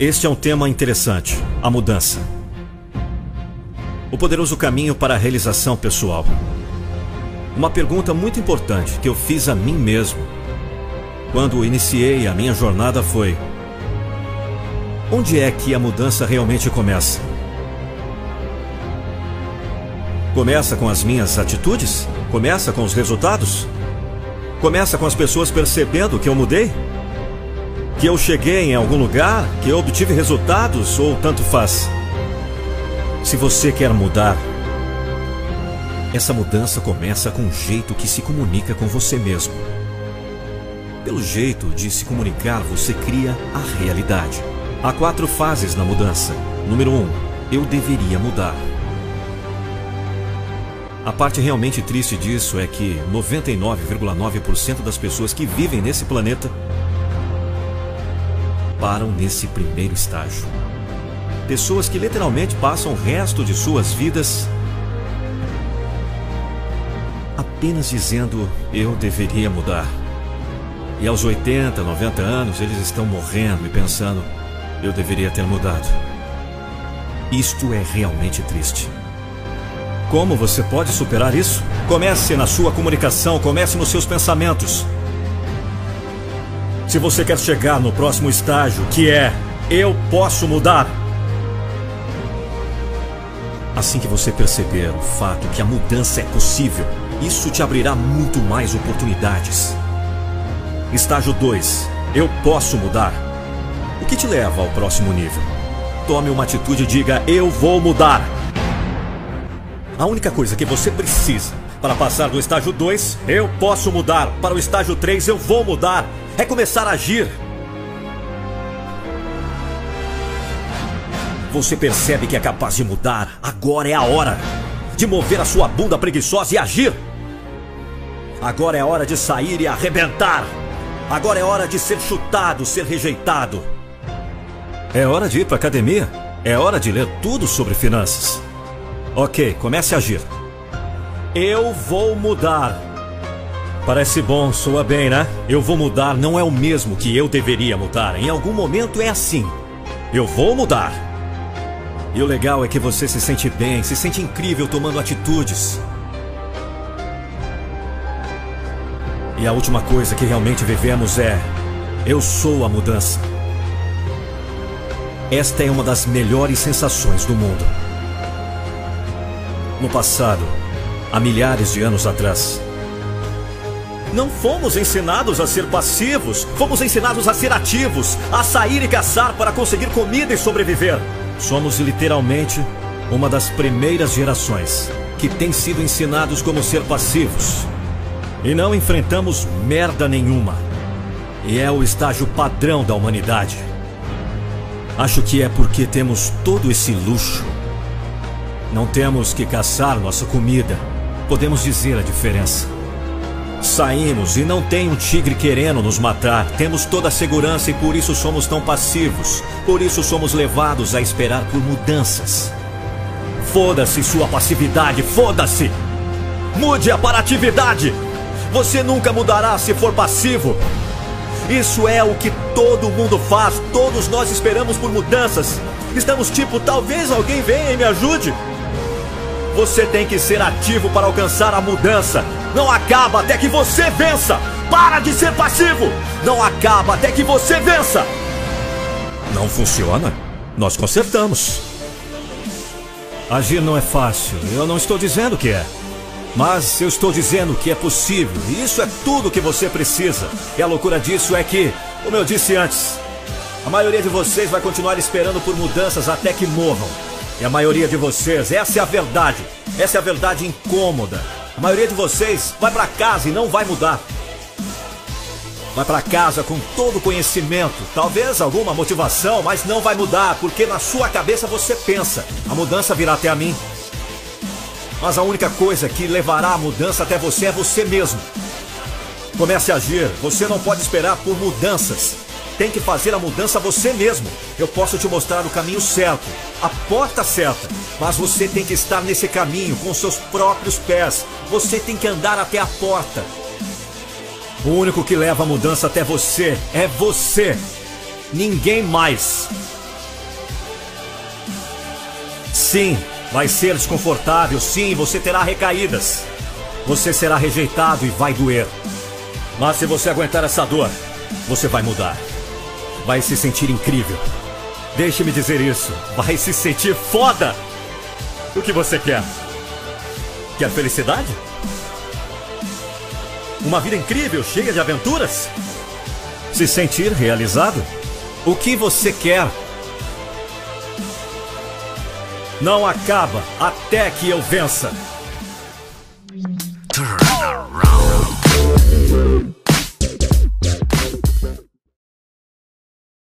Este é um tema interessante: a mudança. O poderoso caminho para a realização pessoal. Uma pergunta muito importante que eu fiz a mim mesmo quando iniciei a minha jornada foi: onde é que a mudança realmente começa? Começa com as minhas atitudes? Começa com os resultados? Começa com as pessoas percebendo que eu mudei? Que eu cheguei em algum lugar? Que eu obtive resultados? Ou tanto faz? Se você quer mudar, essa mudança começa com o jeito que se comunica com você mesmo. Pelo jeito de se comunicar, você cria a realidade. Há quatro fases na mudança. Número um, eu deveria mudar. A parte realmente triste disso é que 99,9% das pessoas que vivem nesse planeta param nesse primeiro estágio. Pessoas que literalmente passam o resto de suas vidas apenas dizendo eu deveria mudar. E aos 80, 90 anos eles estão morrendo e pensando eu deveria ter mudado. Isto é realmente triste. Como você pode superar isso? Comece na sua comunicação, comece nos seus pensamentos. Se você quer chegar no próximo estágio, que é eu posso mudar. Assim que você perceber o fato que a mudança é possível, isso te abrirá muito mais oportunidades. Estágio 2. Eu posso mudar. O que te leva ao próximo nível? Tome uma atitude e diga: Eu vou mudar. A única coisa que você precisa para passar do estágio 2, eu posso mudar, para o estágio 3, eu vou mudar, é começar a agir. Você percebe que é capaz de mudar, agora é a hora de mover a sua bunda preguiçosa e agir. Agora é hora de sair e arrebentar. Agora é hora de ser chutado, ser rejeitado. É hora de ir para academia. É hora de ler tudo sobre finanças. Ok, comece a agir. Eu vou mudar. Parece bom, soa bem, né? Eu vou mudar não é o mesmo que eu deveria mudar. Em algum momento é assim. Eu vou mudar. E o legal é que você se sente bem, se sente incrível tomando atitudes. E a última coisa que realmente vivemos é: eu sou a mudança. Esta é uma das melhores sensações do mundo. No passado, há milhares de anos atrás, não fomos ensinados a ser passivos, fomos ensinados a ser ativos, a sair e caçar para conseguir comida e sobreviver. Somos literalmente uma das primeiras gerações que tem sido ensinados como ser passivos. E não enfrentamos merda nenhuma. E é o estágio padrão da humanidade. Acho que é porque temos todo esse luxo. Não temos que caçar nossa comida. Podemos dizer a diferença. Saímos e não tem um tigre querendo nos matar. Temos toda a segurança e por isso somos tão passivos. Por isso somos levados a esperar por mudanças. Foda-se sua passividade, foda-se! Mude a para atividade! Você nunca mudará se for passivo. Isso é o que todo mundo faz. Todos nós esperamos por mudanças. Estamos tipo, talvez alguém venha e me ajude. Você tem que ser ativo para alcançar a mudança. Não acaba até que você vença. Para de ser passivo. Não acaba até que você vença. Não funciona? Nós consertamos. Agir não é fácil. Eu não estou dizendo que é. Mas eu estou dizendo que é possível. E isso é tudo que você precisa. E a loucura disso é que, como eu disse antes, a maioria de vocês vai continuar esperando por mudanças até que morram. E a maioria de vocês, essa é a verdade. Essa é a verdade incômoda. A maioria de vocês vai para casa e não vai mudar. Vai para casa com todo o conhecimento, talvez alguma motivação, mas não vai mudar, porque na sua cabeça você pensa: a mudança virá até a mim. Mas a única coisa que levará a mudança até você é você mesmo. Comece a agir. Você não pode esperar por mudanças. Tem que fazer a mudança você mesmo. Eu posso te mostrar o caminho certo, a porta certa, mas você tem que estar nesse caminho com seus próprios pés. Você tem que andar até a porta. O único que leva a mudança até você é você. Ninguém mais. Sim, vai ser desconfortável. Sim, você terá recaídas. Você será rejeitado e vai doer. Mas se você aguentar essa dor, você vai mudar. Vai se sentir incrível. Deixe-me dizer isso. Vai se sentir foda. O que você quer? Quer felicidade? Uma vida incrível, cheia de aventuras? Se sentir realizado? O que você quer? Não acaba até que eu vença.